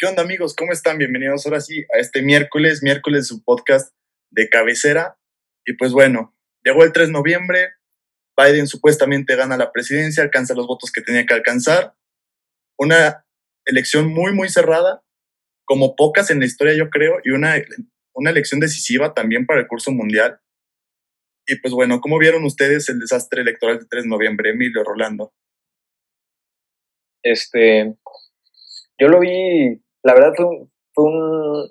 ¿Qué onda amigos? ¿Cómo están? Bienvenidos ahora sí a este miércoles, miércoles su podcast de cabecera. Y pues bueno, llegó el 3 de noviembre, Biden supuestamente gana la presidencia, alcanza los votos que tenía que alcanzar. Una elección muy, muy cerrada, como pocas en la historia yo creo, y una, una elección decisiva también para el curso mundial. Y pues bueno, ¿cómo vieron ustedes el desastre electoral del 3 de noviembre, Emilio Rolando? Este, yo lo vi la verdad fue,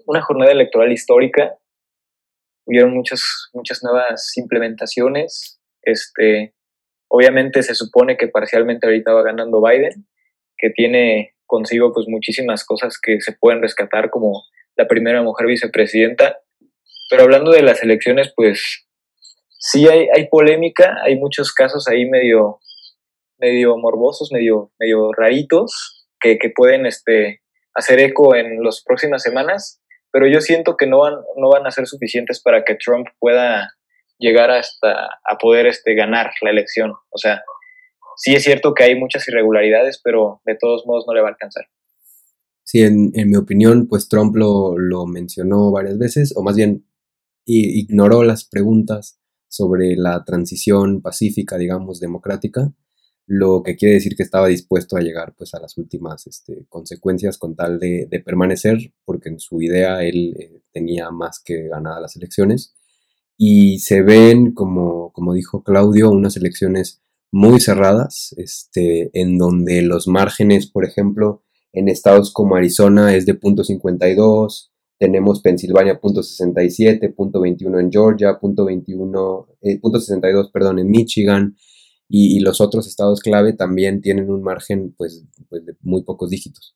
una jornada electoral histórica. Hubieron muchas, muchas nuevas implementaciones. Este, obviamente se supone que parcialmente ahorita va ganando Biden, que tiene consigo pues muchísimas cosas que se pueden rescatar como la primera mujer vicepresidenta. Pero hablando de las elecciones, pues sí hay, hay polémica, hay muchos casos ahí medio, medio morbosos, medio, medio raritos, que, que pueden este, hacer eco en las próximas semanas, pero yo siento que no van, no van a ser suficientes para que Trump pueda llegar hasta a poder este, ganar la elección. O sea, sí es cierto que hay muchas irregularidades, pero de todos modos no le va a alcanzar. Sí, en, mi opinión, pues Trump lo, lo, mencionó varias veces, o más bien ignoró las preguntas sobre la transición pacífica, digamos, democrática, lo que quiere decir que estaba dispuesto a llegar pues a las últimas este, consecuencias con tal de, permanecer, porque en su idea él eh, tenía más que ganadas las elecciones. Y se ven, como, como dijo Claudio, unas elecciones muy cerradas, este, en donde los márgenes, por ejemplo, en estados como Arizona es de .52, tenemos Pensilvania .67, .21 en Georgia, .21, eh, .62, perdón, en Michigan, y, los otros estados clave también tienen un margen pues, pues de muy pocos dígitos.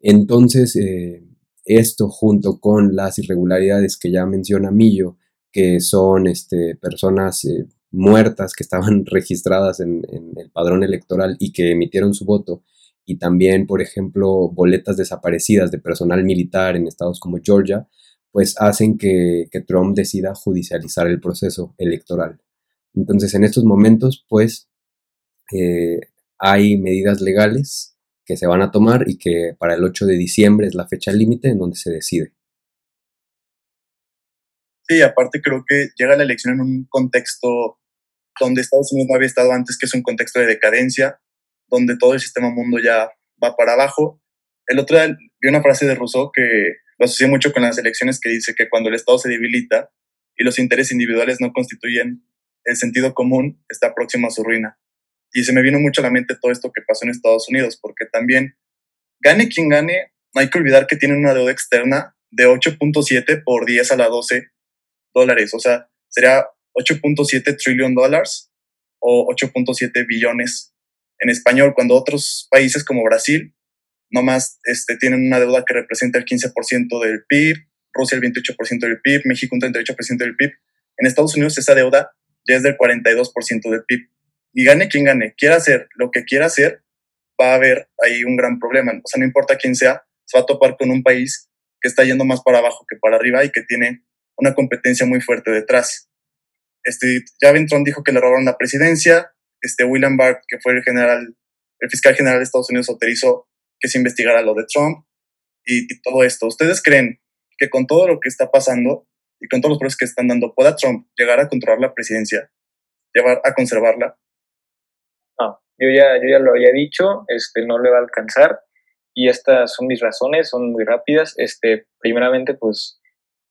Entonces, eh, esto junto con las irregularidades que ya menciona Millo, que son este, personas eh, muertas que estaban registradas en, el padrón electoral y que emitieron su voto, y también, por ejemplo, boletas desaparecidas de personal militar en estados como Georgia, pues hacen que Trump decida judicializar el proceso electoral. Entonces, en estos momentos, pues, eh, hay medidas legales que se van a tomar y que para el 8 de diciembre es la fecha límite en donde se decide. Sí, aparte creo que llega la elección en un contexto donde Estados Unidos no había estado antes, que es un contexto de decadencia, donde todo el sistema mundo ya va para abajo. El otro día vi una frase de Rousseau que lo asocié mucho con las elecciones que dice que cuando el Estado se debilita y los intereses individuales no constituyen el sentido común está próximo a su ruina. Y se me vino mucho a la mente todo esto que pasó en Estados Unidos, porque también, gane quien gane, no hay que olvidar que tienen una deuda externa de 8.7 por 10 a la 12 dólares, o sea, sería 8.7 trillion dólares o 8.7 billones en español, cuando otros países como Brasil nomás este, tienen una deuda que representa el 15% del PIB, Rusia el 28% del PIB, México un 38% del PIB. En Estados Unidos esa deuda ya es del 42% del PIB. Y gane quien gane, quiera hacer lo que quiera hacer, va a haber ahí un gran problema. O sea, no importa quién sea, se va a topar con un país que está yendo más para abajo que para arriba y que tiene una competencia muy fuerte detrás. Este, ya Trump dijo que le robaron la presidencia. Este, William Barr, que fue el general, el fiscal general de Estados Unidos, autorizó que se investigara lo de Trump y todo esto. ¿Ustedes creen que con todo lo que está pasando, y con todos los procesos que están dando, ¿pueda Trump llegar a controlar la presidencia, llevar a conservarla? No, yo ya, yo ya lo había dicho, este, no le va a alcanzar y estas son mis razones, son muy rápidas. Este, primeramente, pues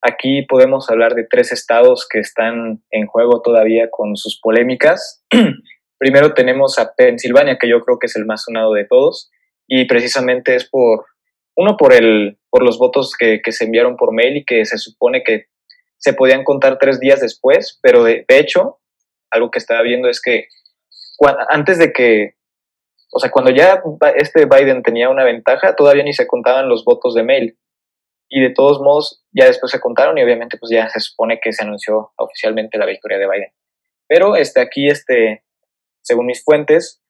aquí podemos hablar de tres estados que están en juego todavía con sus polémicas. Primero tenemos a Pensilvania, que yo creo que es el más sonado de todos, y precisamente es por, uno, por, el, por los votos que, que se enviaron por mail y que se supone que se podían contar tres días después, pero de, hecho, algo que estaba viendo es que antes de que, o sea, cuando ya este Biden tenía una ventaja, todavía ni se contaban los votos de mail. Y de todos modos, ya después se contaron y obviamente pues ya se supone que se anunció oficialmente la victoria de Biden. Pero este, aquí, este, según mis fuentes,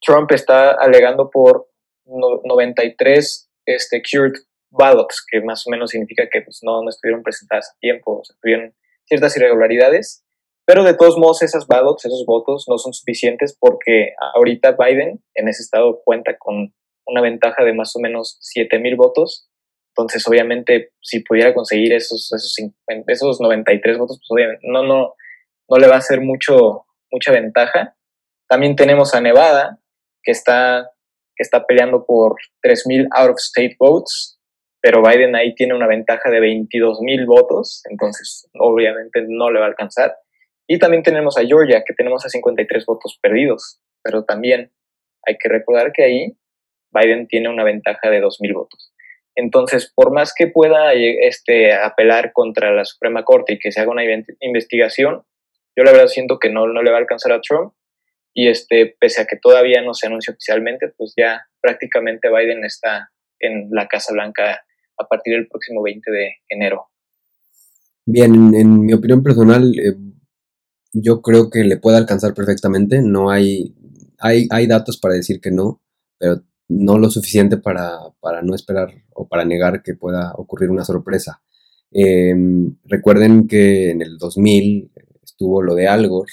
Trump está alegando por 93 este, cured ballots, que más o menos significa que pues, no, no estuvieron presentadas a tiempo, o sea, tuvieron ciertas irregularidades, pero de todos modos esas ballots, esos votos no son suficientes porque ahorita Biden en ese estado cuenta con una ventaja de más o menos 7 mil votos. Entonces, obviamente, si pudiera conseguir esos, esos, esos 93 votos, pues obviamente no, no, no le va a hacer mucho, mucha ventaja. También tenemos a Nevada, que está, que está peleando por 3.000 out of state votes, pero Biden ahí tiene una ventaja de 22.000 votos, entonces obviamente no le va a alcanzar. Y también tenemos a Georgia, que tenemos a 53 votos perdidos, pero también hay que recordar que ahí Biden tiene una ventaja de 2.000 votos. Entonces, por más que pueda este, apelar contra la Suprema Corte y que se haga una investigación, yo la verdad siento que no, no le va a alcanzar a Trump y este, pese a que todavía no se anuncia oficialmente, pues ya prácticamente Biden está en la Casa Blanca a partir del próximo 20 de enero. Bien, en, mi opinión personal, eh, yo creo que le puede alcanzar perfectamente. No hay, hay, hay datos para decir que no, pero no lo suficiente para, para, no esperar o para negar que pueda ocurrir una sorpresa. Em, recuerden que en el 2000 estuvo lo de Al Gore,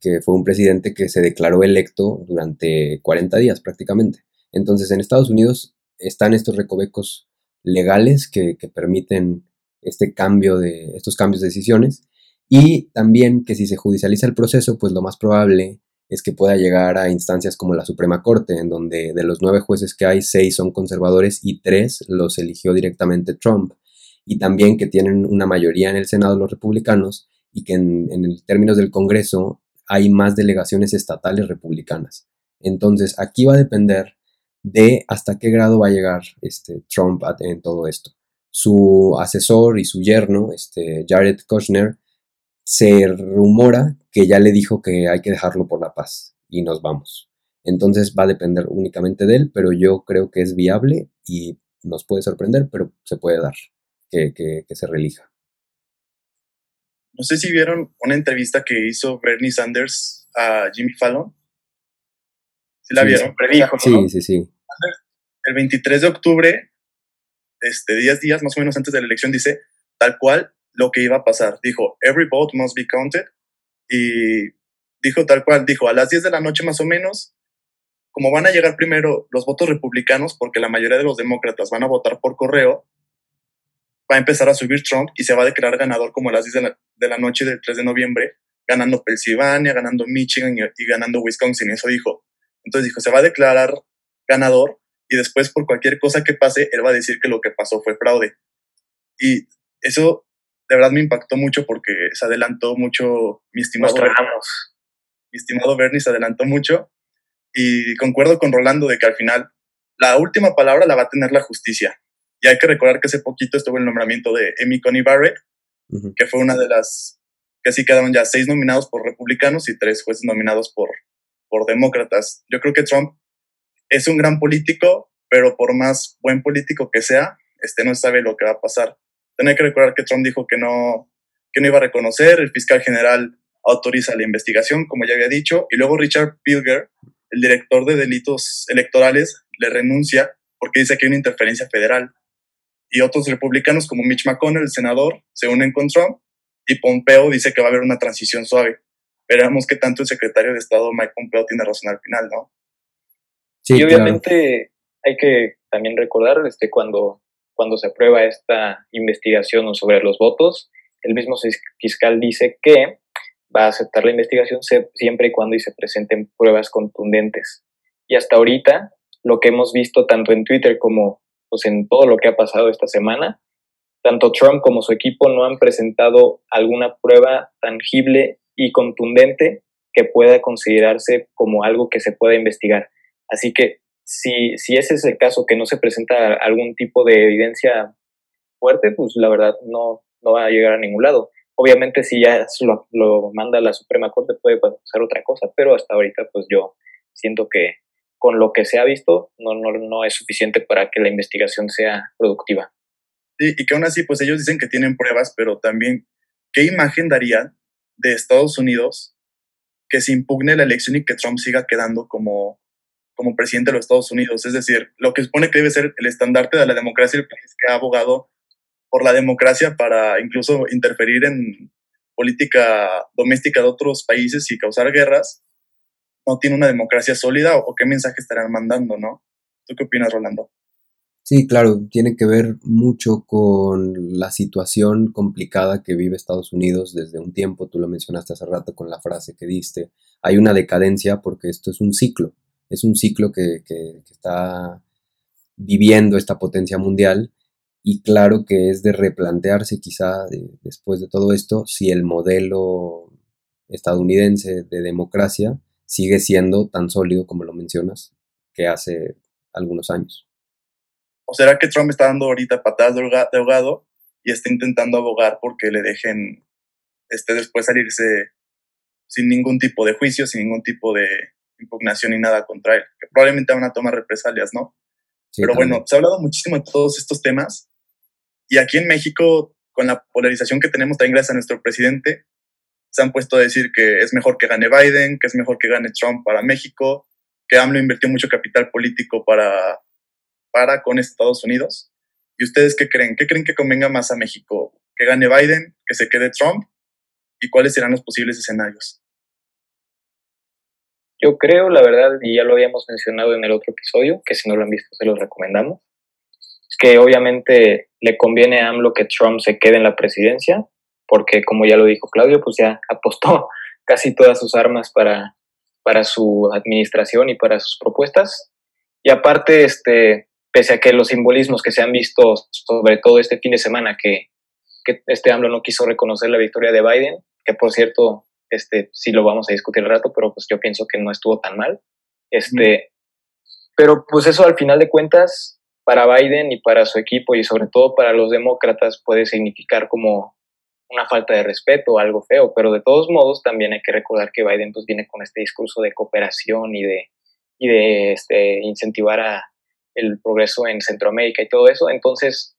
que fue un presidente que se declaró electo durante 40 días prácticamente. Entonces en Estados Unidos están estos recovecos legales que, permiten este cambio de, estos cambios de decisiones y también que si se judicializa el proceso, pues lo más probable es que pueda llegar a instancias como la Suprema Corte, en donde de los nueve jueces que hay, seis son conservadores y tres los eligió directamente Trump. Y también que tienen una mayoría en el Senado los republicanos y que en, en términos del Congreso hay más delegaciones estatales republicanas. Entonces, aquí va a depender de hasta qué grado va a llegar este, Trump en todo esto. Su asesor y su yerno, este, Jared Kushner, se rumora que ya le dijo que hay que dejarlo por la paz y nos vamos. Entonces va a depender únicamente de él, pero yo creo que es viable y nos puede sorprender, pero se puede dar que, que se relija. No sé si vieron una entrevista que hizo Bernie Sanders a Jimmy Fallon. ¿Sí la vieron? Sí, sí, sí. El 23 de octubre, este, 10 días más o menos antes de la elección, dice tal cual lo que iba a pasar. Dijo, every vote must be counted. Y dijo tal cual, dijo, a las 10 de la noche más o menos, como van a llegar primero los votos republicanos, porque la mayoría de los demócratas van a votar por correo, va a empezar a subir Trump y se va a declarar ganador como a las 10 de la, noche del 3 de noviembre, ganando Pensilvania, ganando Michigan y, ganando Wisconsin. Eso dijo. Entonces dijo, se va a declarar ganador y después por cualquier cosa que pase, él va a decir que lo que pasó fue fraude. Y eso de verdad me impactó mucho porque se adelantó mucho mi estimado. Mi estimado Bernie se adelantó mucho y concuerdo con Rolando de que al final la última palabra la va a tener la justicia. Y hay que recordar que hace poquito estuvo el nombramiento de Amy Coney Barrett, que fue una de las que sí quedaron ya seis nominados por republicanos y tres jueces nominados por, por demócratas. Yo creo que Trump es un gran político, pero por más buen político que sea, este no sabe lo que va a pasar. Tiene que recordar que Trump dijo que no, que no iba a reconocer, el fiscal general autoriza la investigación, como ya había dicho, y luego Richard Pilger, el director de delitos electorales, le renuncia porque dice que hay una interferencia federal y otros republicanos como Mitch McConnell, el senador, se unen con Trump y Pompeo dice que va a haber una transición suave. Veremos qué tanto el secretario de Estado Mike Pompeo tiene razón al final, ¿no? Sí, y obviamente hay que también recordar este, cuando, cuando se aprueba esta investigación sobre los votos, el mismo fiscal dice que va a aceptar la investigación siempre y cuando se presenten pruebas contundentes. Y hasta ahorita, lo que hemos visto tanto en Twitter como pues en todo lo que ha pasado esta semana, tanto Trump como su equipo no han presentado alguna prueba tangible y contundente que pueda considerarse como algo que se pueda investigar. Así que si, si ese es el caso, que no se presenta algún tipo de evidencia fuerte, pues la verdad no, no va a llegar a ningún lado. Obviamente si ya lo, lo manda la Suprema Corte puede pasar otra cosa, pero hasta ahorita pues yo siento que con lo que se ha visto no, no, no es suficiente para que la investigación sea productiva. Sí, y que aún así, pues ellos dicen que tienen pruebas, pero también, ¿qué imagen daría de Estados Unidos que se impugne la elección y que Trump siga quedando como, como presidente de los Estados Unidos? Es decir, lo que supone que debe ser el estandarte de la democracia el país que ha abogado por la democracia para incluso interferir en política doméstica de otros países y causar guerras, no tiene una democracia sólida o qué mensaje estarán mandando, ¿no? ¿Tú qué opinas, Rolando? Sí, claro, tiene que ver mucho con la situación complicada que vive Estados Unidos desde un tiempo, tú lo mencionaste hace rato con la frase que diste, hay una decadencia porque esto es un ciclo, es un ciclo que, está viviendo esta potencia mundial y claro que es de replantearse quizá después de todo esto si el modelo estadounidense de democracia sigue siendo tan sólido como lo mencionas que hace algunos años. ¿O será que Trump está dando ahorita patadas de ahogado y está intentando abogar porque le dejen este, después salirse sin ningún tipo de juicio, sin ningún tipo de impugnación ni nada contra él? Que probablemente van a tomar represalias, ¿no? Pero bueno, se ha hablado muchísimo de todos estos temas y aquí en México, con la polarización que tenemos también gracias a nuestro presidente, se han puesto a decir que es mejor que gane Biden, que es mejor que gane Trump para México, que AMLO invirtió mucho capital político para para con Estados Unidos. ¿Y ustedes qué creen? ¿Qué creen que convenga más a México? ¿Que gane Biden? ¿Que se quede Trump? ¿Y cuáles serán los posibles escenarios? Yo creo, la verdad, y ya lo habíamos mencionado en el otro episodio, que si no lo han visto se los recomendamos, que obviamente le conviene a AMLO que Trump se quede en la presidencia, porque como ya lo dijo Claudio, pues ya apostó casi todas sus armas para, para su administración y para sus propuestas. Y aparte, este, pese a que los simbolismos que se han visto, sobre todo este fin de semana, que, que este AMLO no quiso reconocer la victoria de Biden, que por cierto, este, sí lo vamos a discutir el rato, pero pues yo pienso que no estuvo tan mal. Este, Pero pues eso al final de cuentas, para Biden y para su equipo y sobre todo para los demócratas puede significar como una falta de respeto o algo feo, pero de todos modos también hay que recordar que Biden pues viene con este discurso de cooperación y de, y de este, incentivar a, el progreso en Centroamérica y todo eso. Entonces,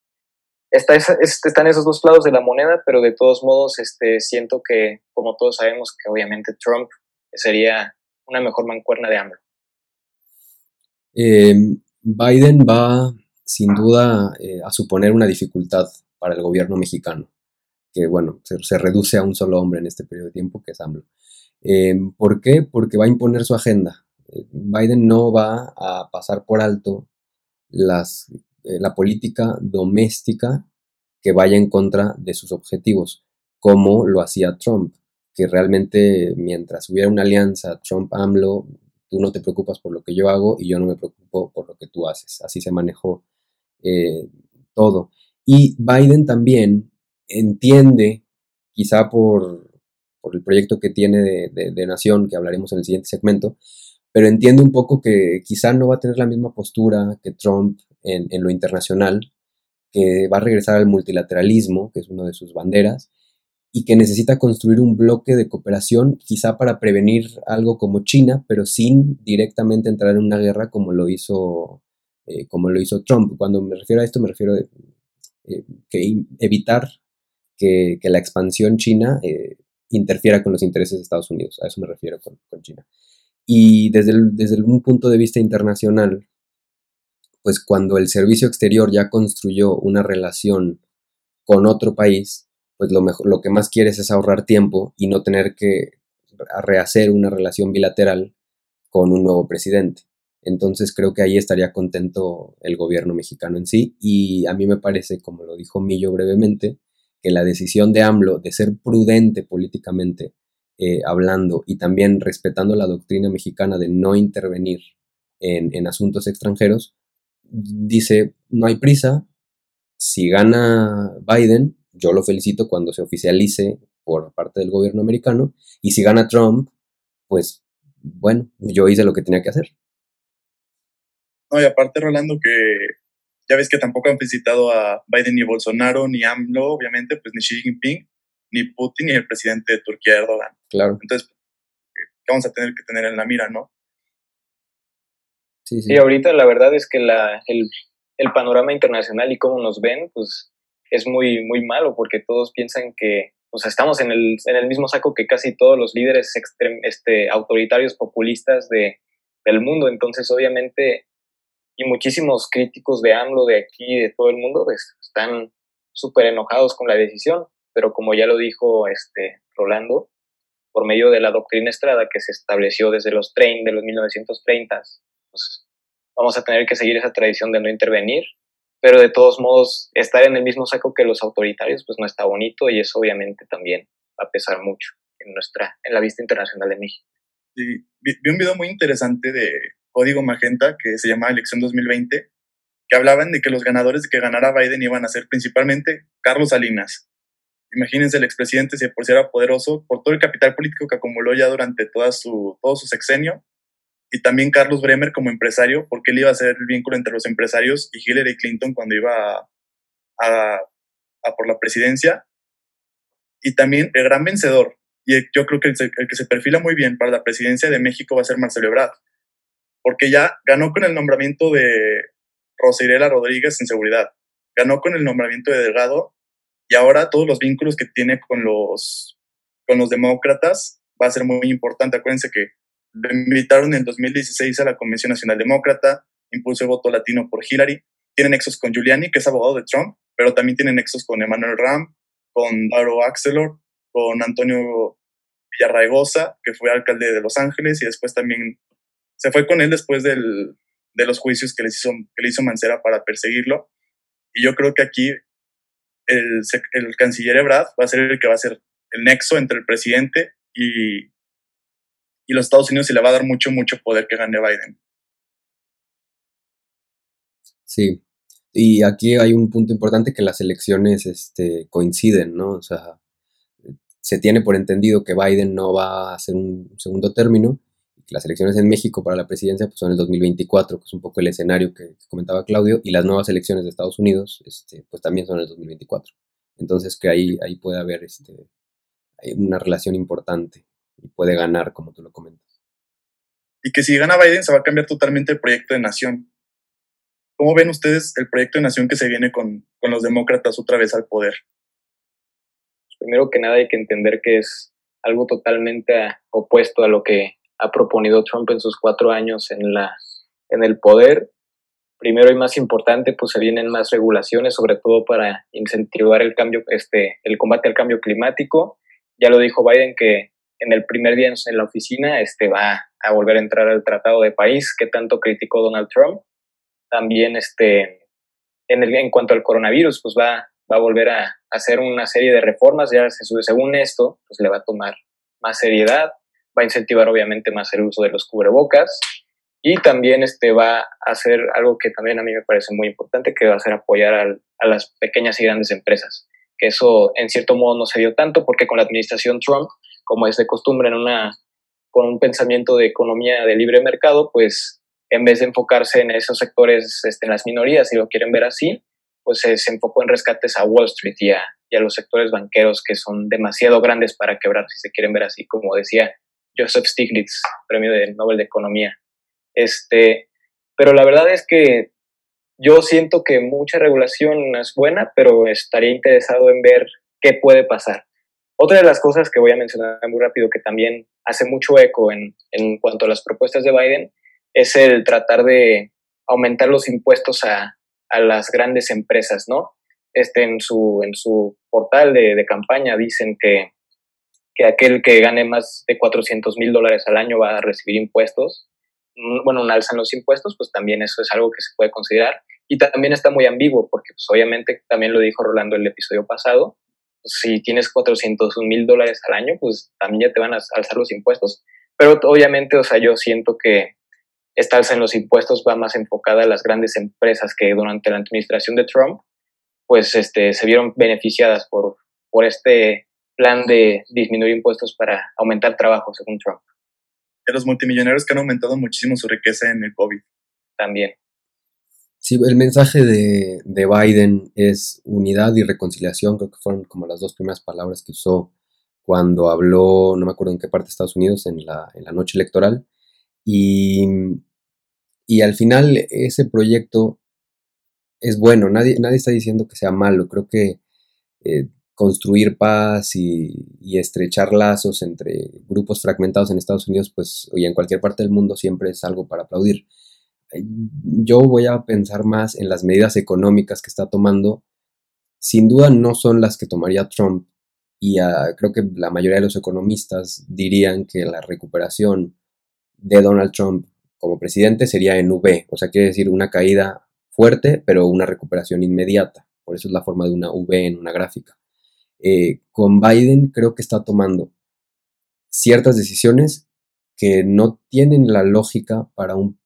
está están esos dos lados de la moneda, pero de todos modos este, siento que, como todos sabemos, que obviamente Trump sería una mejor mancuerna de AMLO. Em, Biden va sin duda eh, a suponer una dificultad para el gobierno mexicano, que bueno, se, reduce a un solo hombre en este periodo de tiempo, que es AMLO. Em, ¿Por qué? Porque va a imponer su agenda. Eh, Biden no va a pasar por alto las, eh, la política doméstica que vaya en contra de sus objetivos, como lo hacía Trump, que realmente mientras hubiera una alianza Trump-AMLO, tú no te preocupas por lo que yo hago y yo no me preocupo por lo que tú haces. Así se manejó eh, todo. Y Biden también entiende, quizá por, por el proyecto que tiene de, de, nación, que hablaremos en el siguiente segmento, pero entiende un poco que quizá no va a tener la misma postura que Trump en, lo internacional, que va a regresar al multilateralismo, que es una de sus banderas, y que necesita construir un bloque de cooperación quizá para prevenir algo como China, pero sin directamente entrar en una guerra como lo hizo, eh, como lo hizo Trump. Cuando me refiero a esto, me refiero a eh, evitar que, la expansión china eh, interfiera con los intereses de Estados Unidos. A eso me refiero con China. Y desde, desde un punto de vista internacional, pues cuando el servicio exterior ya construyó una relación con otro país, pues lo, mejor, lo que más quieres es ahorrar tiempo y no tener que rehacer una relación bilateral con un nuevo presidente. Entonces creo que ahí estaría contento el gobierno mexicano en sí y a mí me parece, como lo dijo Millo brevemente, que la decisión de AMLO de ser prudente políticamente eh, hablando y también respetando la doctrina mexicana de no intervenir en, asuntos extranjeros, dice, no hay prisa, si gana Biden, yo lo felicito cuando se oficialice por parte del gobierno americano, y si gana Trump, pues bueno, yo hice lo que tenía que hacer. No, y aparte, Rolando, que ya ves que tampoco han felicitado a Biden ni Bolsonaro, ni AMLO, obviamente, pues ni Xi Jinping, ni Putin ni el presidente de Turquía, Erdogan. Claro. Entonces, ¿qué vamos a tener que tener en la mira, no? Sí, sí. Y ahorita la verdad es que la, el, el, panorama internacional y cómo nos ven, pues es muy, muy malo porque todos piensan que o sea, estamos en el, en el mismo saco que casi todos los líderes este, autoritarios populistas de, del mundo. Entonces, obviamente, y muchísimos críticos de AMLO de aquí, de todo el mundo, pues, están súper enojados con la decisión pero como ya lo dijo este Rolando, por medio de la doctrina Estrada que se estableció desde los 30, de los 1930, pues, vamos a tener que seguir esa tradición de no intervenir, pero de todos modos estar en el mismo saco que los autoritarios pues no está bonito y eso obviamente también va a pesar mucho en nuestra en la vista internacional de México. Sí, vi, un video muy interesante de Código Magenta que se llama Elección 2020 que hablaban de que los ganadores de que ganara Biden iban a ser principalmente Carlos Salinas. Imagínense, el expresidente, si por si era poderoso, por todo el capital político que acumuló ya durante toda su, todo su sexenio, y también Carlos Bremer como empresario, porque él iba a ser el vínculo entre los empresarios y Hillary Clinton cuando iba a, por la presidencia. Y también el gran vencedor, y yo creo que el, que se perfila muy bien para la presidencia de México va a ser Marcelo Ebrard, porque ya ganó con el nombramiento de Rosirela Rodríguez en seguridad, ganó con el nombramiento de Delgado y ahora todos los vínculos que tiene con los, con los demócratas va a ser muy importante. Acuérdense que lo invitaron en 2016 a la Convención Nacional Demócrata, impulsó el voto latino por Hillary. Tiene nexos con Giuliani, que es abogado de Trump, pero también tiene nexos con Emmanuel Ram, con Daro Axelor, con Antonio Villarraigosa, que fue alcalde de Los Ángeles, y después también se fue con él después del, de los juicios que, les hizo, que le hizo Mancera para perseguirlo. Y yo creo que aquí el, canciller Ebrard va a ser el que va a ser el nexo entre el presidente y, y los Estados Unidos y le va a dar mucho, mucho poder que gane Biden. Sí, y aquí hay un punto importante que las elecciones este, coinciden, ¿no? O sea, se tiene por entendido que Biden no va a hacer un segundo término las elecciones en México para la presidencia pues, son el 2024, que es un poco el escenario que comentaba Claudio, y las nuevas elecciones de Estados Unidos este, pues también son el 2024. Entonces que ahí, ahí puede haber este, una relación importante y puede ganar, como tú lo comentas. Y que si gana Biden se va a cambiar totalmente el proyecto de nación. ¿Cómo ven ustedes el proyecto de nación que se viene con, con los demócratas otra vez al poder? Primero que nada hay que entender que es algo totalmente opuesto a lo que ha proponido Trump en sus cuatro años en, la, en el poder. Primero y más importante, pues se vienen más regulaciones, sobre todo para incentivar el cambio, este, el combate al cambio climático. Ya lo dijo Biden que en el primer día en la oficina este, va a volver a entrar al Tratado de París que tanto criticó Donald Trump. También este, en, el, en cuanto al coronavirus, pues va, va a volver a hacer una serie de reformas. Ya según esto, pues le va a tomar más seriedad, va a incentivar obviamente más el uso de los cubrebocas y también este, va a hacer algo que también a mí me parece muy importante, que va a ser apoyar a las pequeñas y grandes empresas. Que eso en cierto modo no se dio tanto porque con la administración Trump como es de costumbre en una, con un pensamiento de economía de libre mercado, pues en vez de enfocarse en esos sectores, este, en las minorías, si lo quieren ver así, pues se, enfocó en rescates a Wall Street y a, y a, los sectores banqueros que son demasiado grandes para quebrar, si se quieren ver así, como decía Joseph Stiglitz, premio de Nobel de Economía. Este, pero la verdad es que yo siento que mucha regulación es buena, pero estaría interesado en ver qué puede pasar. Otra de las cosas que voy a mencionar muy rápido que también hace mucho eco en, en cuanto a las propuestas de Biden es el tratar de aumentar los impuestos a, a las grandes empresas, ¿no? Este, en, su, en su portal de campaña dicen que, que aquel que gane más de 400 mil dólares al año va a recibir impuestos. Mm, bueno, un alza en los impuestos, pues también eso es algo que se puede considerar. Y también está muy ambiguo, porque pues, obviamente también lo dijo Rolando el episodio pasado, si tienes 400 mil dólares al año, pues también ya te van a alzar los impuestos. Pero obviamente, o sea, yo siento que esta alza en los impuestos va más enfocada a las grandes empresas que durante la administración de Trump, pues este, se vieron beneficiadas por, por este plan de disminuir impuestos para aumentar trabajo, según Trump. De los multimillonarios que han aumentado muchísimo su riqueza en el COVID. También. Sí, el mensaje de, Biden es unidad y reconciliación, creo que fueron como las dos primeras palabras que usó cuando habló, no me acuerdo en qué parte de Estados Unidos, en la, en la noche electoral. Y, y, al final ese proyecto es bueno, nadie, nadie está diciendo que sea malo, creo que eh, construir paz y, estrechar lazos entre grupos fragmentados en Estados Unidos, pues, y en cualquier parte del mundo siempre es algo para aplaudir yo voy a pensar más en las medidas económicas que está tomando. Sin duda no son las que tomaría Trump y ah, creo que la mayoría de los economistas dirían que la recuperación de Donald Trump como presidente sería en V, o sea, quiere decir una caída fuerte, pero una recuperación inmediata. Por eso es la forma de una V en una gráfica. Eh, con Biden creo que está tomando ciertas decisiones que no tienen la lógica para un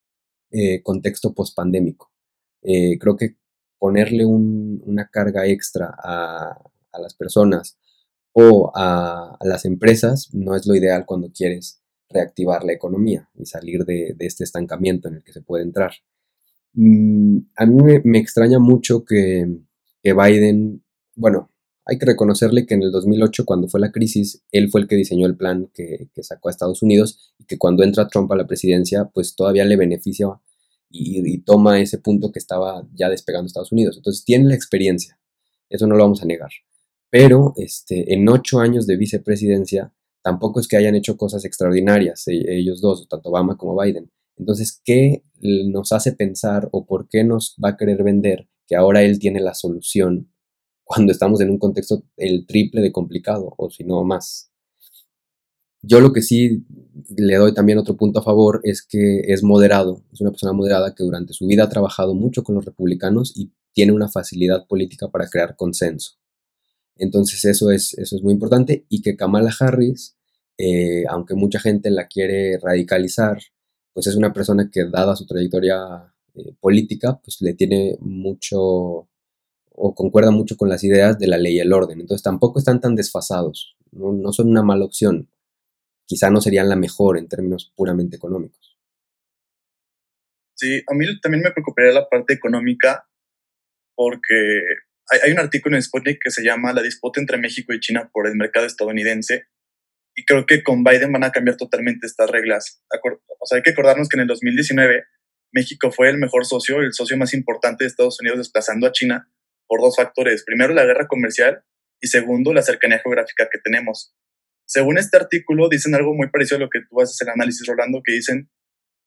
eh, contexto pospandémico. Eh, creo que ponerle una carga extra a, las personas o a, las empresas no es lo ideal cuando quieres reactivar la economía y salir de, este estancamiento en el que se puede entrar. Mm, a mí me, extraña mucho que, Biden, bueno, hay que reconocerle que en el 2008, cuando fue la crisis, él fue el que diseñó el plan que, sacó a Estados Unidos y que cuando entra Trump a la presidencia, pues todavía le beneficia y, toma ese punto que estaba ya despegando Estados Unidos. Entonces tiene la experiencia, eso no lo vamos a negar. Pero este, en ocho años de vicepresidencia, tampoco es que hayan hecho cosas extraordinarias e, ellos dos, tanto Obama como Biden. Entonces, ¿qué nos hace pensar o por qué nos va a querer vender que ahora él tiene la solución cuando estamos en un contexto el triple de complicado o si no más? Yo lo que sí le doy también otro punto a favor es que es moderado, es una persona moderada que durante su vida ha trabajado mucho con los republicanos y tiene una facilidad política para crear consenso. Entonces eso es, eso es muy importante y que Kamala Harris, eh, aunque mucha gente la quiere radicalizar, pues es una persona que dada su trayectoria eh, política, pues le tiene mucho o concuerda mucho con las ideas de la ley y el orden. Entonces tampoco están tan desfasados, no, son una mala opción. Quizá no serían la mejor en términos puramente económicos. Sí, a mí también me preocuparía la parte económica porque hay, un artículo en Sputnik que se llama La disputa entre México y China por el mercado estadounidense. Y creo que con Biden van a cambiar totalmente estas reglas. O sea, hay que acordarnos que en el 2019 México fue el mejor socio, el socio más importante de Estados Unidos, desplazando a China por dos factores. Primero, la guerra comercial y segundo, la cercanía geográfica que tenemos. Según este artículo, dicen algo muy parecido a lo que tú haces el análisis, Rolando, que dicen,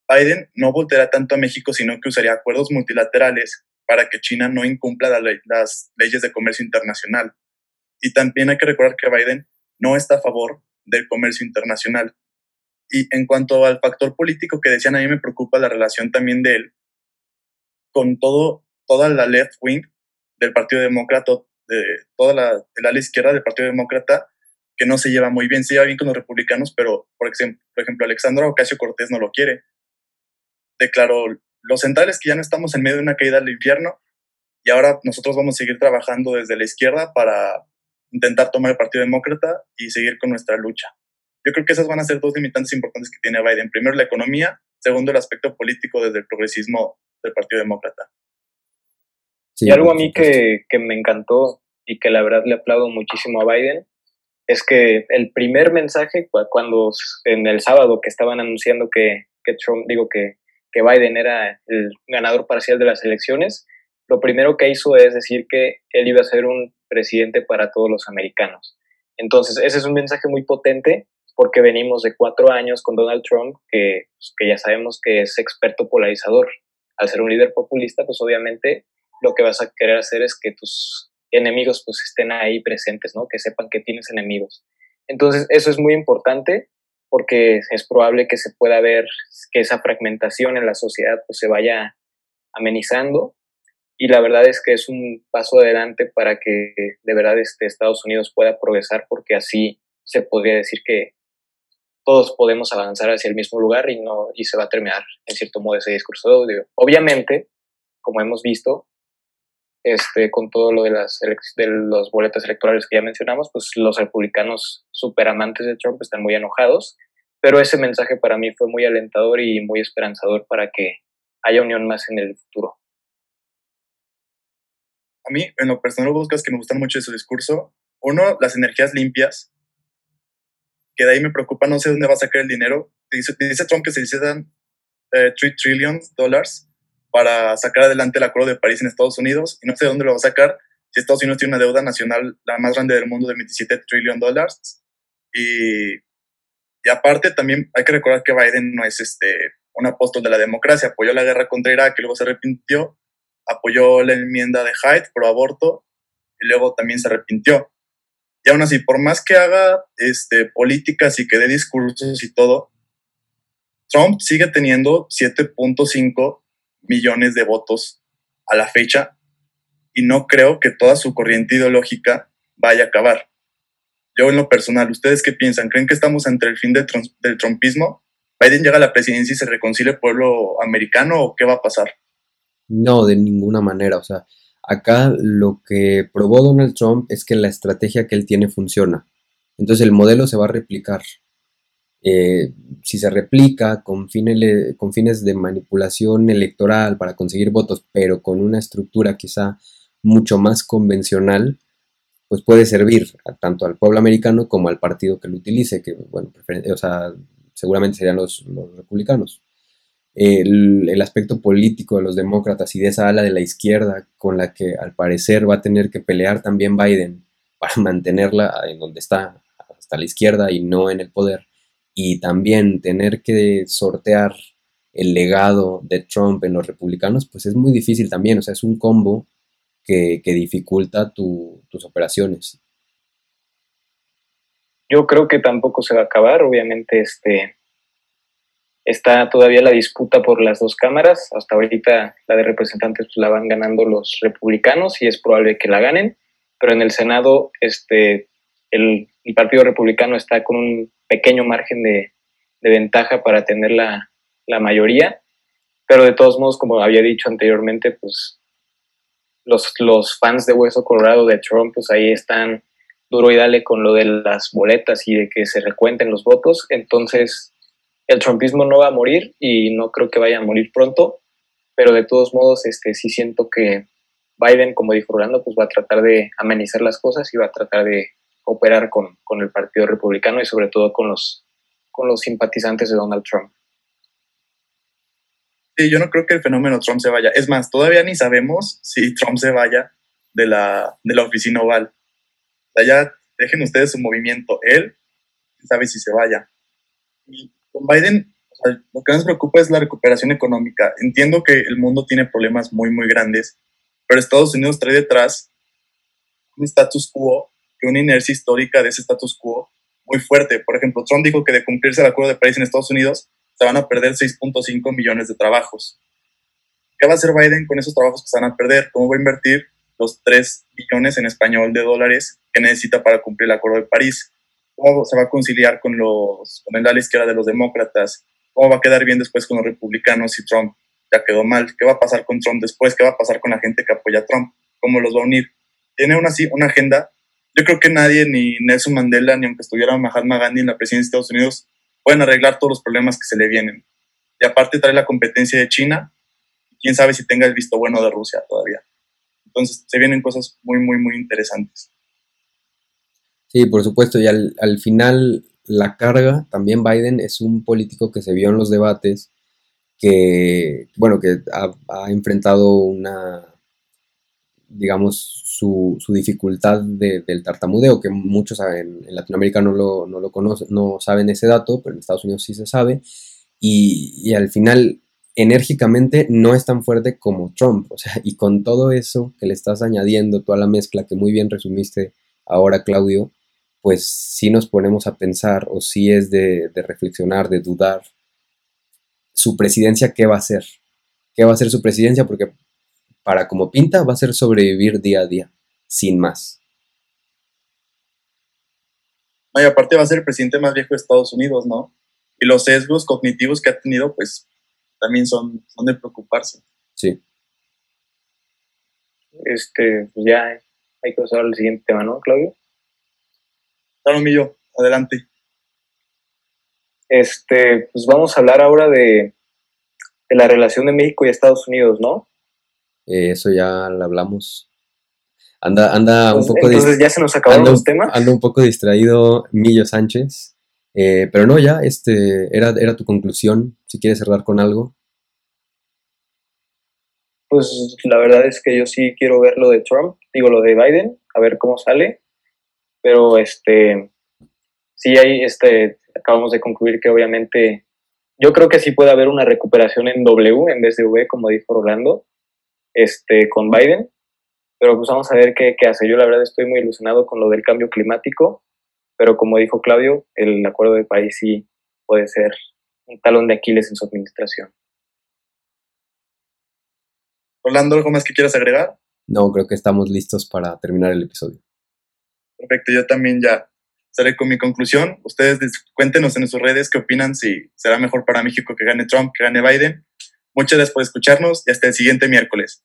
Biden no volteará tanto a México, sino que usaría acuerdos multilaterales para que China no incumpla las leyes de comercio internacional. Y también hay que recordar que Biden no está a favor del comercio internacional. Y en cuanto al factor político que decían, a mí me preocupa la relación también de él con todo, toda la left wing del Partido Demócrata, de toda la, el ala izquierda del Partido Demócrata, que no se lleva muy bien, se lleva bien con los republicanos, pero por ejemplo, por ejemplo Alexandra Ocasio Cortés no lo quiere. Declaró lo central es que ya no estamos en medio de una caída al infierno y ahora nosotros vamos a seguir trabajando desde la izquierda para intentar tomar el Partido Demócrata y seguir con nuestra lucha. Yo creo que esas van a ser dos limitantes importantes que tiene Biden. Primero, la economía. Segundo, el aspecto político desde el progresismo del Partido Demócrata. Y algo a mí que, que me encantó y que la verdad le aplaudo muchísimo a Biden es que el primer mensaje, cuando en el sábado que estaban anunciando que, que Trump, digo que que Biden era el ganador parcial de las elecciones, lo primero que hizo es decir que él iba a ser un presidente para todos los americanos. Entonces, ese es un mensaje muy potente porque venimos de cuatro años con Donald Trump, que, pues, que ya sabemos que es experto polarizador. Al ser un líder populista, pues obviamente lo que vas a querer hacer es que tus enemigos pues estén ahí presentes, ¿no? Que sepan que tienes enemigos. Entonces, eso es muy importante porque es probable que se pueda ver que esa fragmentación en la sociedad pues, se vaya amenizando y la verdad es que es un paso adelante para que de verdad este Estados Unidos pueda progresar porque así se podría decir que todos podemos avanzar hacia el mismo lugar y no y se va a terminar en cierto modo ese discurso de odio. Obviamente, como hemos visto, este, con todo lo de las, de los boletas electorales que ya mencionamos, pues los republicanos superamantes de Trump están muy enojados, pero ese mensaje para mí fue muy alentador y muy esperanzador para que haya unión más en el futuro. A mí, en lo personal, buscas que me gustan mucho de su discurso. Uno, las energías limpias, que de ahí me preocupa, no sé dónde va a sacar el dinero. Dice, dice Trump que se necesitan eh, 3 trillions dólares para sacar adelante el Acuerdo de París en Estados Unidos y no sé dónde lo va a sacar si Estados Unidos tiene una deuda nacional la más grande del mundo de 27 trillones de dólares. Y, y, aparte también hay que recordar que Biden no es este, un apóstol de la democracia, apoyó la guerra contra Irak y luego se arrepintió, apoyó la enmienda de Hyde pro aborto y luego también se arrepintió. Y aún así, por más que haga este, políticas y que dé discursos y todo, Trump sigue teniendo 7.5 millones de votos a la fecha y no creo que toda su corriente ideológica vaya a acabar. Yo en lo personal, ¿ustedes qué piensan? ¿Creen que estamos entre el fin del, del trumpismo? ¿Biden llega a la presidencia y se reconcilia el pueblo americano o qué va a pasar? No, de ninguna manera. O sea, acá lo que probó Donald Trump es que la estrategia que él tiene funciona. Entonces el modelo se va a replicar. Eh, si se replica con fines, con fines de manipulación electoral para conseguir votos, pero con una estructura quizá mucho más convencional, pues puede servir tanto al pueblo americano como al partido que lo utilice, que, bueno, o sea, seguramente serían los, republicanos. El, aspecto político de los demócratas y de esa ala de la izquierda con la que al parecer va a tener que pelear también Biden para mantenerla en donde está, hasta la izquierda y no en el poder, y también tener que sortear el legado de Trump en los republicanos, pues es muy difícil también, o sea, es un combo que, dificulta tus operaciones. Yo creo que tampoco se va a acabar, obviamente este, está todavía la disputa por las dos cámaras, hasta ahorita la de representantes pues, la van ganando los republicanos y es probable que la ganen, pero en el Senado este, el, Partido Republicano está con un pequeño margen de, ventaja para tener la, la, mayoría, pero de todos modos, como había dicho anteriormente, pues los, los fans de Hueso Colorado de Trump, pues ahí están duro y dale con lo de las boletas y de que se recuenten los votos. Entonces, el trumpismo no va a morir y no creo que vaya a morir pronto, pero de todos modos, este, sí siento que Biden, como dijo Orlando, pues va a tratar de amenizar las cosas y va a tratar de operar con, con el Partido Republicano y sobre todo con los, con los simpatizantes de Donald Trump. Sí, yo no creo que el fenómeno Trump se vaya. Es más, todavía ni sabemos si Trump se vaya de la, de la oficina oval. O sea, ya dejen ustedes su movimiento. Él sabe si se vaya. Y con Biden, lo que nos preocupa es la recuperación económica. Entiendo que el mundo tiene problemas muy, muy grandes, pero Estados Unidos trae detrás un status quo, una inercia histórica de ese status quo muy fuerte. Por ejemplo, Trump dijo que de cumplirse el acuerdo de París en Estados Unidos, se van a perder 6.5 millones de trabajos. ¿Qué va a hacer Biden con esos trabajos que se van a perder? ¿Cómo va a invertir los 3 billones en español de dólares que necesita para cumplir el Acuerdo de París? ¿Cómo se va a conciliar con, los, con el ala izquierda de los demócratas? ¿Cómo va a quedar bien después con los republicanos si Trump ya quedó mal? ¿Qué va a pasar con Trump después? ¿Qué va a pasar con la gente que apoya a Trump? ¿Cómo los va a unir? Tiene una, una agenda. Yo creo que nadie, ni Nelson Mandela, ni aunque estuviera Mahatma Gandhi en la presidencia de Estados Unidos, pueden arreglar todos los problemas que se le vienen. Y aparte trae la competencia de China, quién sabe si tenga el visto bueno de Rusia todavía. Entonces se vienen cosas muy, muy, muy interesantes. Sí, por supuesto, y al, final la carga, también Biden es un político que se vio en los debates, que, bueno, que ha enfrentado una, digamos, su, dificultad del tartamudeo, que muchos en, en Latinoamérica no lo, no lo conocen, no saben ese dato, pero en Estados Unidos sí se sabe, y, al final enérgicamente no es tan fuerte como Trump, o sea, y con todo eso que le estás añadiendo, toda la mezcla que muy bien resumiste ahora, Claudio, pues sí nos ponemos a pensar, o sí es de, de reflexionar, de dudar, su presidencia, ¿qué va a ser? ¿Qué va a ser su presidencia? Porque para como pinta, va a ser sobrevivir día a día, sin más. y aparte va a ser el presidente más viejo de Estados Unidos, ¿no? Y los sesgos cognitivos que ha tenido, pues también son, son de preocuparse. Sí. Este, pues ya hay que pasar al siguiente tema, ¿no, Claudio? Claro, Millo, adelante. Este, pues vamos a hablar ahora de, de la relación de México y Estados Unidos, ¿no? Eh, eso ya lo hablamos. Anda, anda un poco entonces ya se nos acabaron los temas. Anda un poco distraído Millo Sánchez. Eh, pero no, ya, este, era, era tu conclusión. Si quieres cerrar con algo. Pues la verdad es que yo sí quiero ver lo de Trump, digo lo de Biden, a ver cómo sale. Pero este, sí hay, este, acabamos de concluir que obviamente, yo creo que sí puede haber una recuperación en W en vez de V, como dijo Rolando este, con Biden, pero pues vamos a ver qué, qué hace. Yo la verdad estoy muy ilusionado con lo del cambio climático, pero como dijo Claudio, el acuerdo de París sí puede ser un talón de Aquiles en su administración. Orlando, ¿algo más que quieras agregar? No, creo que estamos listos para terminar el episodio. Perfecto, yo también ya estaré con mi conclusión. Ustedes cuéntenos en sus redes qué opinan, si será mejor para México que gane Trump, que gane Biden. Muchas gracias por escucharnos y hasta el siguiente miércoles.